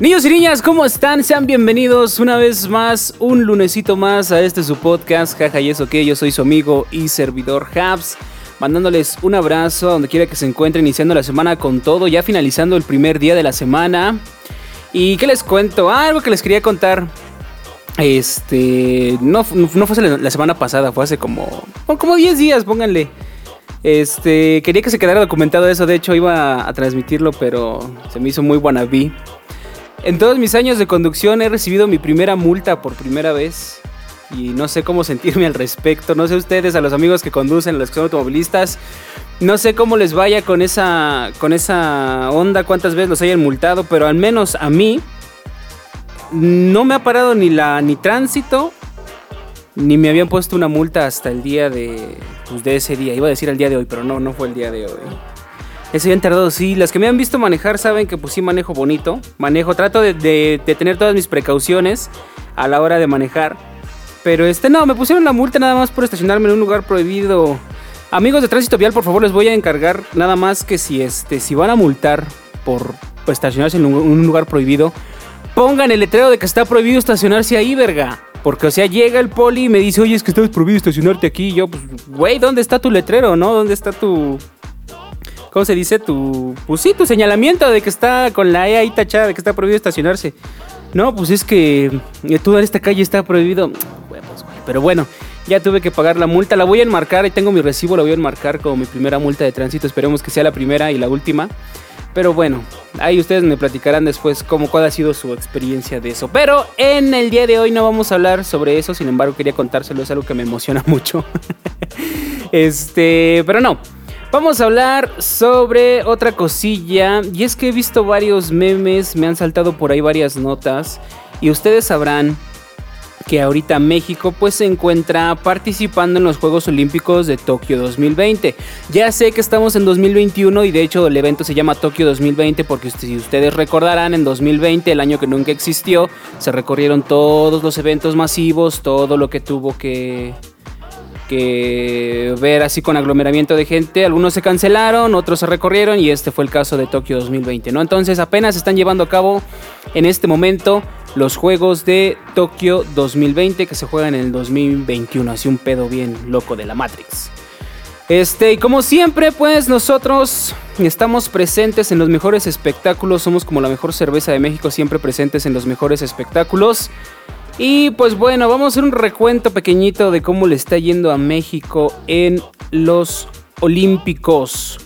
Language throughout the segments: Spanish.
Niños y niñas, ¿cómo están? Sean bienvenidos una vez más, un lunesito más a este su podcast, jaja y eso que yo soy su amigo y servidor Habs, mandándoles un abrazo a donde quiera que se encuentre, iniciando la semana con todo, ya finalizando el primer día de la semana. ¿Y qué les cuento? Ah, algo que les quería contar. Este, no, no fue la semana pasada, fue hace como, como 10 días, pónganle. Este, quería que se quedara documentado eso, de hecho iba a transmitirlo, pero se me hizo muy wannabe. En todos mis años de conducción he recibido mi primera multa por primera vez y no sé cómo sentirme al respecto. No sé ustedes, a los amigos que conducen, a los que son automovilistas, no sé cómo les vaya con esa, con esa onda, cuántas veces los hayan multado, pero al menos a mí no me ha parado ni la ni tránsito ni me habían puesto una multa hasta el día de, pues, de ese día. Iba a decir el día de hoy, pero no, no fue el día de hoy. Ese habían tardado, sí. Las que me han visto manejar saben que pues sí manejo bonito. Manejo, trato de, tener todas mis precauciones a la hora de manejar. Pero este, no, me pusieron la multa nada más por estacionarme en un lugar prohibido. Amigos de tránsito vial, por favor, les voy a encargar nada más que si este, si van a multar por estacionarse en un lugar prohibido, pongan el letrero de que está prohibido estacionarse ahí, verga. Porque, o sea, llega el poli y me dice, oye, es que está prohibido estacionarte aquí. Y yo, pues, güey, ¿dónde está tu letrero, no? ¿Dónde está tu, ¿cómo se dice? Tu, pues sí, tu señalamiento de que está con la E ahí tachada, de que está prohibido estacionarse. No, pues es que eh, toda esta calle está prohibido. Pero bueno, ya tuve que pagar la multa. La voy a enmarcar, ahí tengo mi recibo, la voy a enmarcar como mi primera multa de tránsito. Esperemos que sea la primera y la última. Pero bueno, ahí ustedes me platicarán después cómo cuál ha sido su experiencia de eso. Pero en el día de hoy no vamos a hablar sobre eso, sin embargo quería contárselo, es algo que me emociona mucho. este, pero no. Vamos a hablar sobre otra cosilla. Y es que he visto varios memes, me han saltado por ahí varias notas. Y ustedes sabrán que ahorita México pues se encuentra participando en los Juegos Olímpicos de Tokio 2020. Ya sé que estamos en 2021 y de hecho el evento se llama Tokio 2020 porque si ustedes recordarán en 2020, el año que nunca existió, se recorrieron todos los eventos masivos, todo lo que tuvo que que ver así con aglomeramiento de gente. Algunos se cancelaron, otros se recorrieron y este fue el caso de Tokio 2020, ¿no? Entonces apenas están llevando a cabo en este momento los juegos de Tokio 2020 que se juegan en el 2021, así un pedo bien loco de la Matrix. Este, y como siempre, pues nosotros estamos presentes en los mejores espectáculos, somos como la mejor cerveza de México, siempre presentes en los mejores espectáculos. Y pues bueno, vamos a hacer un recuento pequeñito de cómo le está yendo a México en los Olímpicos.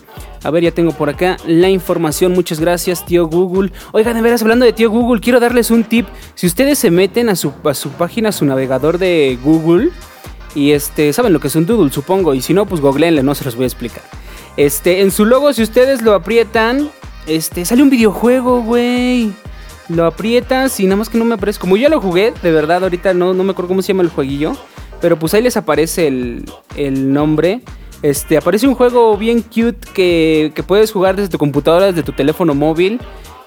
A ver, ya tengo por acá la información. Muchas gracias, tío Google. Oigan, de veras, hablando de tío Google, quiero darles un tip. Si ustedes se meten a su, su página, a su navegador de Google, y este, saben lo que es un doodle, supongo. Y si no, pues googleenle, no se los voy a explicar. Este, en su logo, si ustedes lo aprietan, este, sale un videojuego, güey lo aprietas y nada más que no me aparece. Como yo lo jugué, de verdad, ahorita no, no me acuerdo cómo se llama el jueguillo. Pero pues ahí les aparece el, el nombre. Este, aparece un juego bien cute que, que, puedes jugar desde tu computadora, desde tu teléfono móvil.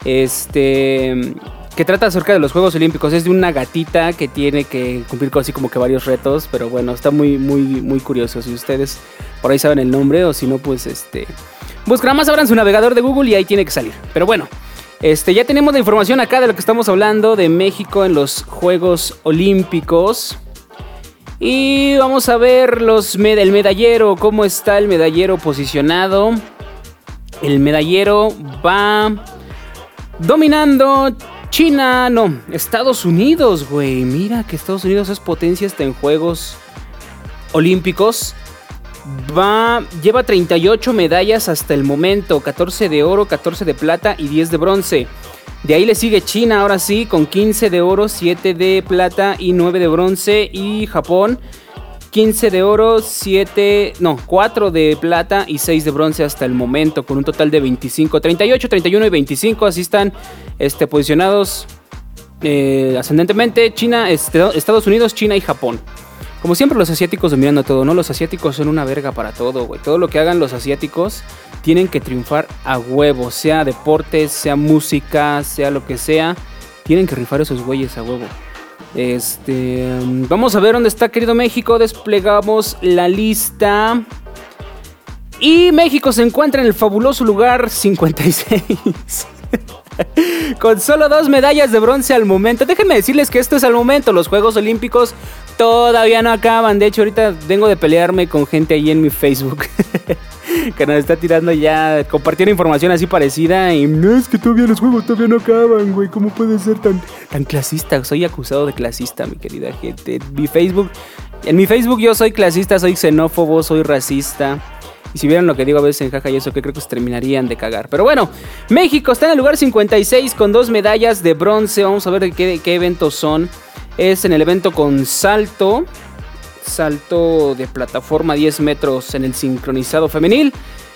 Este. Que trata acerca de los Juegos Olímpicos. Es de una gatita que tiene que cumplir así como que varios retos. Pero bueno, está muy, muy, muy curioso. Si ustedes por ahí saben el nombre, o si no, pues este. Buscan más, abran su navegador de Google y ahí tiene que salir. Pero bueno. Este, ya tenemos la información acá de lo que estamos hablando de México en los Juegos Olímpicos. Y vamos a ver los el medallero, cómo está el medallero posicionado. El medallero va dominando China, no, Estados Unidos, güey. Mira que Estados Unidos es potencia hasta en Juegos Olímpicos. Va, lleva 38 medallas hasta el momento, 14 de oro, 14 de plata y 10 de bronce. De ahí le sigue China, ahora sí, con 15 de oro, 7 de plata y 9 de bronce. Y Japón, 15 de oro, 7, no, 4 de plata y 6 de bronce hasta el momento, con un total de 25, 38, 31 y 25. Así están este, posicionados eh, ascendentemente China, Estados Unidos, China y Japón. Como siempre los asiáticos dominando todo, ¿no? Los asiáticos son una verga para todo, güey. Todo lo que hagan los asiáticos tienen que triunfar a huevo, sea deportes, sea música, sea lo que sea. Tienen que rifar esos güeyes a huevo. Este, vamos a ver dónde está querido México. Desplegamos la lista. Y México se encuentra en el fabuloso lugar 56. Con solo dos medallas de bronce al momento. Déjenme decirles que esto es al momento. Los Juegos Olímpicos todavía no acaban. De hecho, ahorita vengo de pelearme con gente ahí en mi Facebook. que nos está tirando ya, compartiendo información así parecida. Y no es que todavía los juegos todavía no acaban, güey. ¿Cómo puede ser tan, tan clasista? Soy acusado de clasista, mi querida gente. Mi Facebook, en mi Facebook yo soy clasista, soy xenófobo, soy racista. Y si vieran lo que digo a veces en jaja y eso, que creo que se terminarían de cagar. Pero bueno, México está en el lugar 56 con dos medallas de bronce. Vamos a ver qué, qué eventos son. Es en el evento con salto salto de plataforma 10 metros en el sincronizado femenil.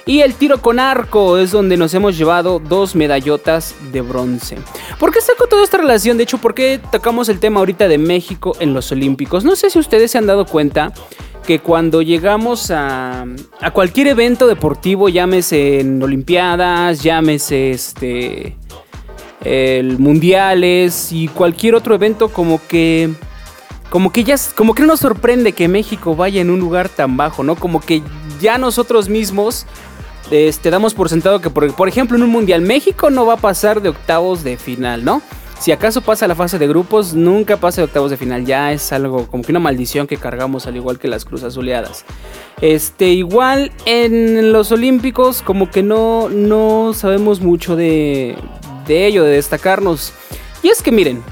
Y el tiro con arco es donde nos hemos llevado dos medallotas de bronce. ¿Por qué saco toda esta relación? De hecho, ¿por qué tocamos el tema ahorita de México en los Olímpicos? No sé si ustedes se han dado cuenta que cuando llegamos a, a cualquier evento deportivo, llámese en Olimpiadas, llámese este, Mundiales y cualquier otro evento como que como que ya, como que no nos sorprende que México vaya en un lugar tan bajo, ¿no? Como que ya nosotros mismos este, damos por sentado que, por, por ejemplo, en un mundial México no va a pasar de octavos de final, ¿no? Si acaso pasa la fase de grupos, nunca pasa de octavos de final. Ya es algo como que una maldición que cargamos, al igual que las cruzas azuleadas. Este, igual en los Olímpicos, como que no, no sabemos mucho de, de ello, de destacarnos. Y es que miren,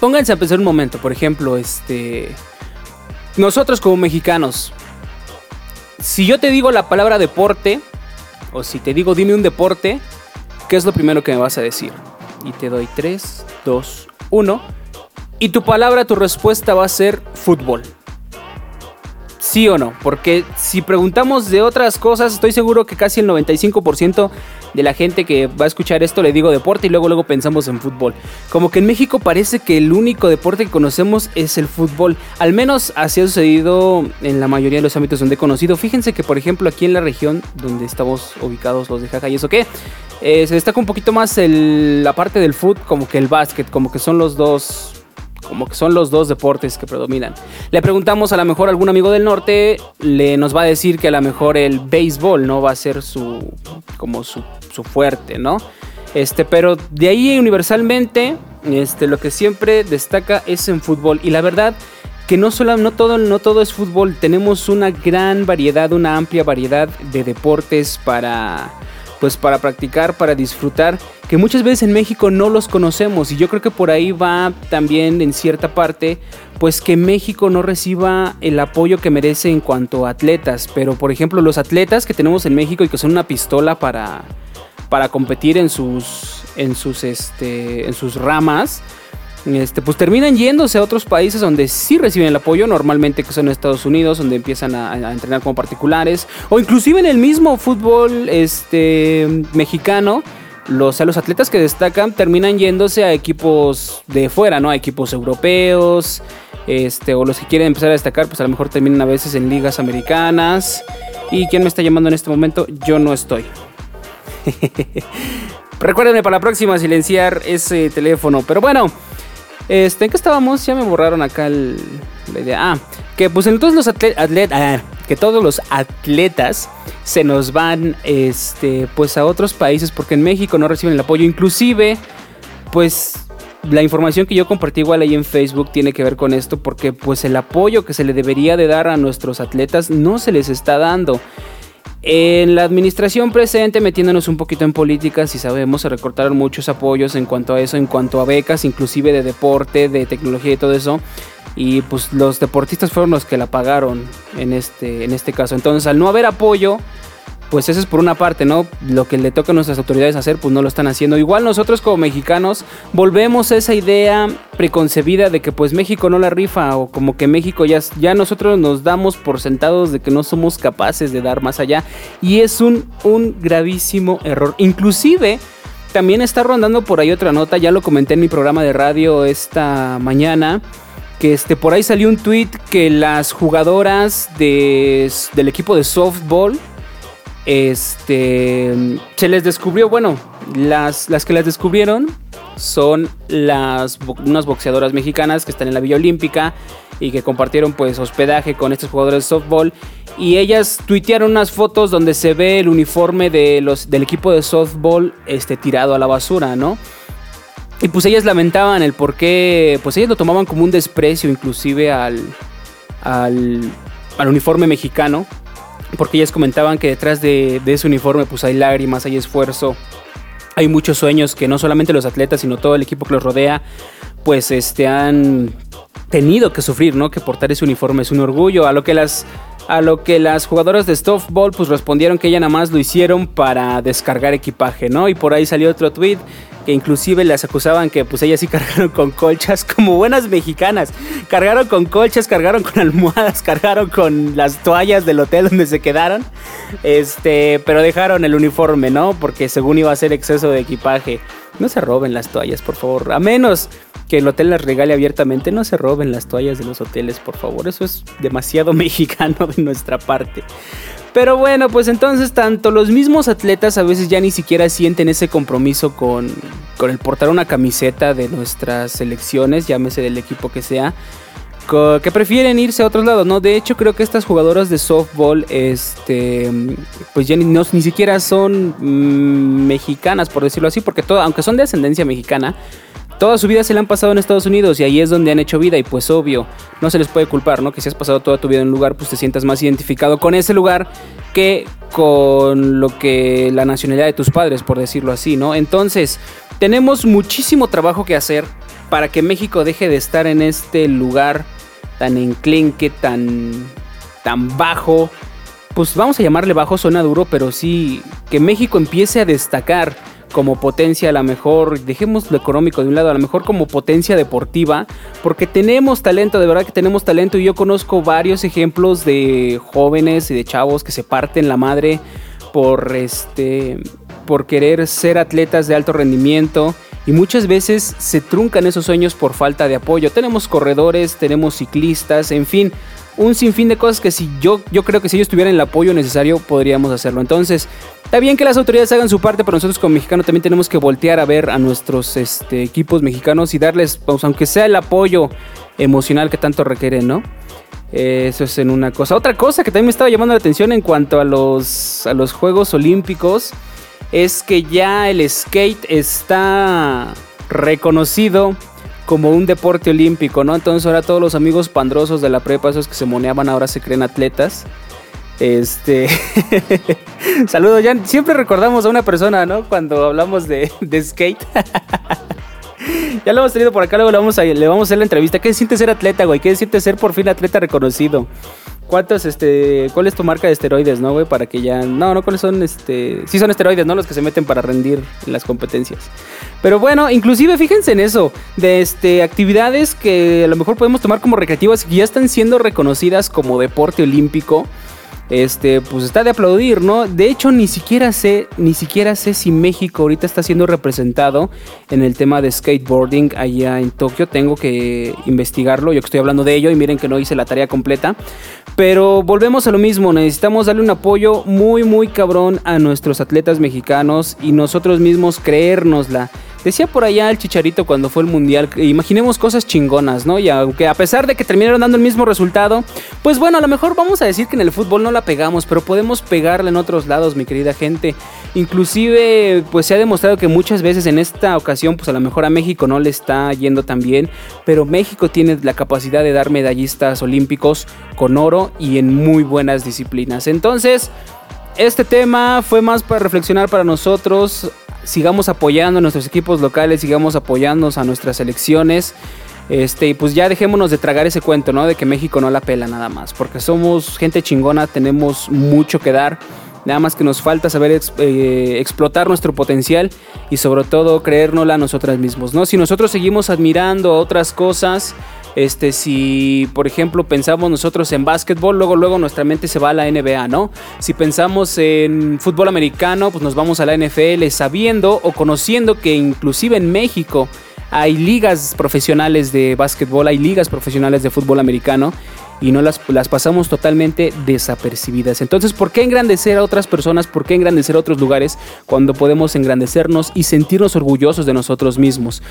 pónganse a pensar un momento, por ejemplo, este. Nosotros como mexicanos, si yo te digo la palabra deporte, o si te digo dime un deporte, ¿qué es lo primero que me vas a decir? Y te doy 3, 2, 1. Y tu palabra, tu respuesta va a ser fútbol. ¿Sí o no? Porque si preguntamos de otras cosas, estoy seguro que casi el 95% de la gente que va a escuchar esto le digo deporte y luego luego pensamos en fútbol. Como que en México parece que el único deporte que conocemos es el fútbol. Al menos así ha sucedido en la mayoría de los ámbitos donde he conocido. Fíjense que por ejemplo aquí en la región donde estamos ubicados los de Jaja y eso qué, eh, se destaca un poquito más la parte del fútbol como que el básquet, como que son los dos como que son los dos deportes que predominan. Le preguntamos a lo mejor a algún amigo del norte, le nos va a decir que a lo mejor el béisbol no va a ser su como su, fuerte, ¿no? Este, pero de ahí universalmente, este, lo que siempre destaca es en fútbol y la verdad que no solo no todo no todo es fútbol, tenemos una gran variedad, una amplia variedad de deportes para pues para practicar, para disfrutar, que muchas veces en México no los conocemos. Y yo creo que por ahí va también en cierta parte, pues que México no reciba el apoyo que merece en cuanto a atletas, pero por ejemplo los atletas que tenemos en México y que son una pistola para, para competir en sus, en sus, este, en sus ramas, este, pues terminan yéndose a otros países donde sí reciben el apoyo, normalmente que son Estados Unidos, donde empiezan a, entrenar como particulares, o inclusive en el mismo fútbol este, mexicano. Los, los atletas que destacan terminan yéndose a equipos de fuera, ¿no? A equipos europeos, este, o los que quieren empezar a destacar, pues a lo mejor terminan a veces en ligas americanas. ¿Y quién me está llamando en este momento? Yo no estoy. Recuérdenme para la próxima silenciar ese teléfono. Pero bueno, este, ¿en qué estábamos? Ya me borraron acá el, la idea. Ah, que pues en todos los atletas, ah, que todos los atletas se nos van, este, pues a otros países porque en México no reciben el apoyo. Inclusive, pues la información que yo compartí igual ahí en Facebook tiene que ver con esto porque pues el apoyo que se le debería de dar a nuestros atletas no se les está dando. En la administración presente, metiéndonos un poquito en política, si sabemos, se recortaron muchos apoyos en cuanto a eso, en cuanto a becas, inclusive de deporte, de tecnología y todo eso. Y pues los deportistas fueron los que la pagaron en este, en este caso. Entonces, al no haber apoyo, pues eso es por una parte, ¿no? Lo que le toca a nuestras autoridades hacer, pues no lo están haciendo. Igual nosotros como mexicanos volvemos a esa idea preconcebida de que pues México no la rifa o como que México ya, ya nosotros nos damos por sentados de que no somos capaces de dar más allá. Y es un, un gravísimo error. Inclusive también está rondando por ahí otra nota, ya lo comenté en mi programa de radio esta mañana, que este, por ahí salió un tweet que las jugadoras de, del equipo de softball, este, se les descubrió, bueno, las, las que las descubrieron son las, unas boxeadoras mexicanas que están en la Villa Olímpica y que compartieron pues hospedaje con estos jugadores de softball y ellas tuitearon unas fotos donde se ve el uniforme de los, del equipo de softball este, tirado a la basura, ¿no? Y pues ellas lamentaban el por qué, pues ellas lo tomaban como un desprecio inclusive al, al, al uniforme mexicano, porque ellas comentaban que detrás de, ese uniforme pues hay lágrimas, hay esfuerzo, hay muchos sueños que no solamente los atletas, sino todo el equipo que los rodea, pues este, han tenido que sufrir, ¿no? Que portar ese uniforme es un orgullo. A lo que las, a lo que las jugadoras de softball pues respondieron que ella nada más lo hicieron para descargar equipaje, ¿no? Y por ahí salió otro tweet que inclusive las acusaban que pues ellas sí cargaron con colchas como buenas mexicanas. Cargaron con colchas, cargaron con almohadas, cargaron con las toallas del hotel donde se quedaron. Este, pero dejaron el uniforme, ¿no? Porque según iba a ser exceso de equipaje. No se roben las toallas, por favor. A menos que el hotel las regale abiertamente, no se roben las toallas de los hoteles, por favor. Eso es demasiado mexicano de nuestra parte. Pero bueno, pues entonces tanto los mismos atletas a veces ya ni siquiera sienten ese compromiso con, con el portar una camiseta de nuestras selecciones, llámese del equipo que sea, que prefieren irse a otros lados, ¿no? De hecho, creo que estas jugadoras de softball, este, pues ya ni, ni siquiera son mm, mexicanas, por decirlo así, porque todo, aunque son de ascendencia mexicana, toda su vida se la han pasado en Estados Unidos y ahí es donde han hecho vida y pues obvio, no se les puede culpar, ¿no? Que si has pasado toda tu vida en un lugar, pues te sientas más identificado con ese lugar que con lo que la nacionalidad de tus padres, por decirlo así, ¿no? Entonces, tenemos muchísimo trabajo que hacer para que México deje de estar en este lugar tan enclenque, tan, tan bajo. Pues vamos a llamarle bajo, suena duro, pero sí que México empiece a destacar como potencia, a lo mejor, dejemos lo económico de un lado, a lo mejor como potencia deportiva, porque tenemos talento, de verdad que tenemos talento y yo conozco varios ejemplos de jóvenes y de chavos que se parten la madre por este por querer ser atletas de alto rendimiento y muchas veces se truncan esos sueños por falta de apoyo. Tenemos corredores, tenemos ciclistas, en fin, un sinfín de cosas que si yo, yo creo que si ellos tuvieran el apoyo necesario podríamos hacerlo. Entonces, está bien que las autoridades hagan su parte, pero nosotros como mexicanos también tenemos que voltear a ver a nuestros este, equipos mexicanos y darles, pues, aunque sea el apoyo emocional que tanto requieren, ¿no? Eso es en una cosa. Otra cosa que también me estaba llamando la atención en cuanto a los, a los Juegos Olímpicos es que ya el skate está reconocido como un deporte olímpico, ¿no? Entonces ahora todos los amigos pandrosos de la prepa, esos que se moneaban, ahora se creen atletas. Este. Saludos, ya siempre recordamos a una persona, ¿no? Cuando hablamos de, de skate. ya lo hemos tenido por acá, luego le vamos, a, le vamos a hacer la entrevista. ¿Qué siente ser atleta, güey? ¿Qué siente ser por fin atleta reconocido? ¿Cuántos, este, cuál es tu marca de esteroides, no, güey? Para que ya, no, no, cuáles son, este, sí son esteroides, ¿no? Los que se meten para rendir en las competencias. Pero bueno, inclusive fíjense en eso, de, este, actividades que a lo mejor podemos tomar como recreativas que ya están siendo reconocidas como deporte olímpico este, pues está de aplaudir, ¿no? De hecho, ni siquiera sé, ni siquiera sé si México ahorita está siendo representado en el tema de skateboarding allá en Tokio. Tengo que investigarlo, yo que estoy hablando de ello y miren que no hice la tarea completa. Pero volvemos a lo mismo, necesitamos darle un apoyo muy, muy cabrón a nuestros atletas mexicanos y nosotros mismos creérnosla. Decía por allá el Chicharito cuando fue el Mundial, imaginemos cosas chingonas, ¿no? Y aunque a pesar de que terminaron dando el mismo resultado, pues bueno, a lo mejor vamos a decir que en el fútbol no la pegamos, pero podemos pegarla en otros lados, mi querida gente. Inclusive, pues se ha demostrado que muchas veces en esta ocasión, pues a lo mejor a México no le está yendo tan bien, pero México tiene la capacidad de dar medallistas olímpicos con oro y en muy buenas disciplinas. Entonces, este tema fue más para reflexionar para nosotros sigamos apoyando a nuestros equipos locales, sigamos apoyando a nuestras selecciones. Este, y pues ya dejémonos de tragar ese cuento, ¿no? De que México no la pela nada más. Porque somos gente chingona, tenemos mucho que dar. Nada más que nos falta saber eh, explotar nuestro potencial y sobre todo creérnosla a nosotras mismos, ¿no? Si nosotros seguimos admirando otras cosas, Este, si por ejemplo pensamos nosotros en básquetbol, luego luego nuestra mente se va a la NBA, ¿no? Si pensamos en fútbol americano, pues nos vamos a la NFL sabiendo o conociendo que inclusive en México hay ligas profesionales de básquetbol, hay ligas profesionales de fútbol americano y no las, las pasamos totalmente desapercibidas. Entonces, ¿por qué engrandecer a otras personas? ¿Por qué engrandecer a otros lugares cuando podemos engrandecernos y sentirnos orgullosos de nosotros mismos?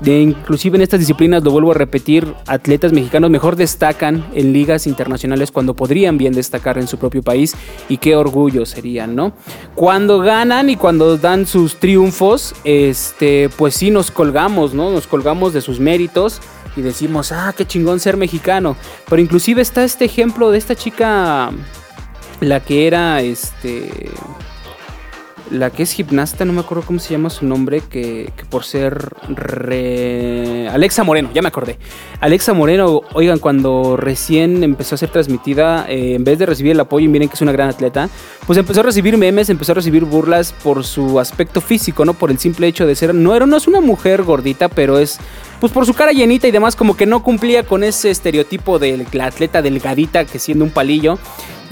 De, inclusive en estas disciplinas, lo vuelvo a repetir, atletas mexicanos mejor destacan en ligas internacionales cuando podrían bien destacar en su propio país y qué orgullo serían, ¿no? Cuando ganan y cuando dan sus triunfos, este, pues sí nos colgamos, ¿no? Nos colgamos de sus méritos y decimos, ah, qué chingón ser mexicano. Pero inclusive está este ejemplo de esta chica, la que era, este, la que es gimnasta, no me acuerdo cómo se llama su nombre, que, por ser Alexa Moreno, ya me acordé. Alexa Moreno, oigan, cuando recién empezó a ser transmitida, eh, en vez de recibir el apoyo, y miren que es una gran atleta, pues empezó a recibir memes, empezó a recibir burlas por su aspecto físico, ¿no? Por el simple hecho de ser, no, era, no es una mujer gordita, pero es pues por su cara llenita y demás, como que no cumplía con ese estereotipo de la atleta delgadita que siendo un palillo.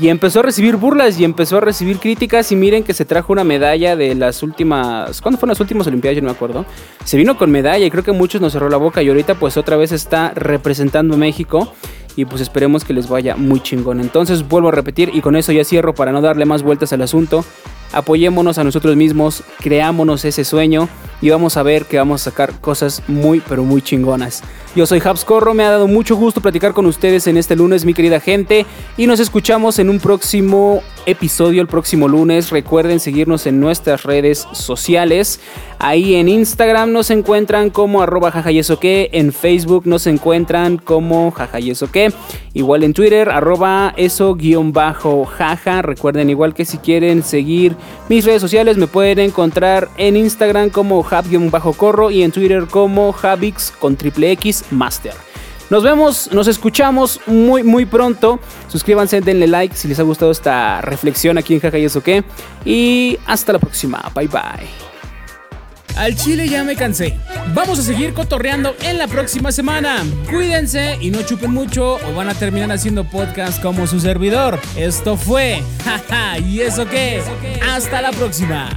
Y empezó a recibir burlas y empezó a recibir críticas. Y miren que se trajo una medalla de las últimas. ¿Cuándo fueron las últimas Olimpiadas? Yo no me acuerdo. Se vino con medalla y creo que muchos nos cerró la boca. Y ahorita, pues otra vez está representando a México. Y pues esperemos que les vaya muy chingón. Entonces vuelvo a repetir y con eso ya cierro para no darle más vueltas al asunto apoyémonos a nosotros mismos, creámonos ese sueño y vamos a ver que vamos a sacar cosas muy pero muy chingonas. Yo soy Habs Corro, me ha dado mucho gusto platicar con ustedes en este lunes, mi querida gente, y nos escuchamos en un próximo episodio el próximo lunes. Recuerden seguirnos en nuestras redes sociales. Ahí en Instagram nos encuentran como arroba jajayesoque, en Facebook nos encuentran como jajayesoque, igual en Twitter arroba eso guion bajo jaja. Recuerden igual que si quieren seguir mis redes sociales me pueden encontrar en Instagram como jab-corro y en Twitter como javix master. Nos vemos, nos escuchamos muy, muy pronto. Suscríbanse, denle like si les ha gustado esta reflexión aquí en Jaja y eso qué. Y hasta la próxima. Bye bye. Al chile ya me cansé. Vamos a seguir cotorreando en la próxima semana. Cuídense y no chupen mucho o van a terminar haciendo podcast como su servidor. Esto fue. Jaja, ¿y eso qué? Hasta la próxima.